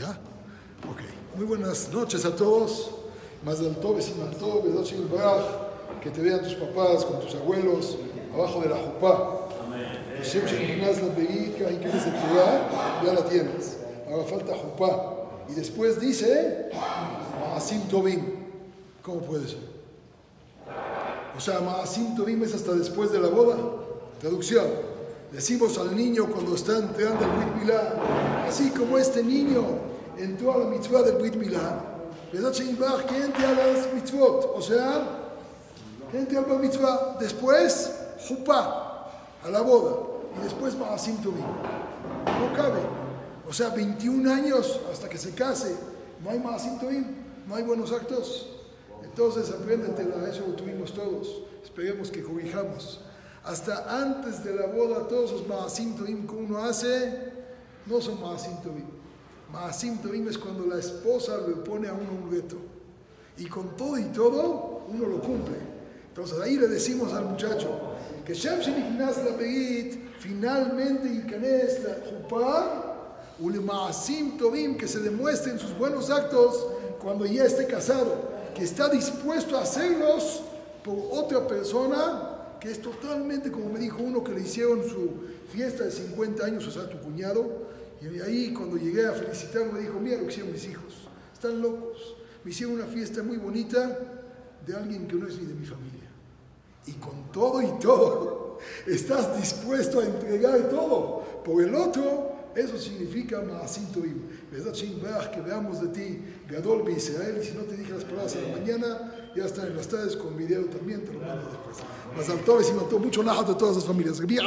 ¿Ya? Ok. Muy buenas noches a todos. Más del Tove, Siman Tove, que te vean tus papás con tus abuelos abajo de la jupá. Hashem Shekhinaz la que se ya la tienes. Ahora falta jupá. Y después dice, Maasim Tovim. ¿Cómo puede ser? O sea, Maasim Tovim es hasta después de la boda. Traducción. Decimos al niño cuando está entrando al Brit Milá, así como este niño entró a la mitzvah del Brit Milá, ¿verdad, que entre a las mitzvot? O sea, que entre a la mitzvah. Después, Jupá, a la boda. Y después Maasim Tovim. No cabe. O sea, 21 años hasta que se case. No hay Maasim Tovim. No hay buenos actos. Entonces, apréndetela. Eso lo tuvimos todos. Esperemos que corrijamos hasta antes de la boda, todos los Maasim que uno hace, no son Maasim Tovim. es cuando la esposa le pone a uno un reto. Y con todo y todo, uno lo cumple. Entonces ahí le decimos al muchacho que Shem la Begit, finalmente es la Jupá, un Maasim Tovim, que se demuestren sus buenos actos cuando ya esté casado, que está dispuesto a hacerlos por otra persona que es totalmente como me dijo uno que le hicieron su fiesta de 50 años, o sea, tu cuñado, y ahí cuando llegué a felicitarlo me dijo, mira lo que hicieron mis hijos, están locos, me hicieron una fiesta muy bonita de alguien que no es ni de mi familia. Y con todo y todo, estás dispuesto a entregar todo por el otro, eso significa. ¿Verdad, Que veamos de ti, Gadol Israel, si no te dije las palabras a la mañana, ya están en las tardes con video también, te lo mando después. Mas al y mató mucho nada de todas las familias.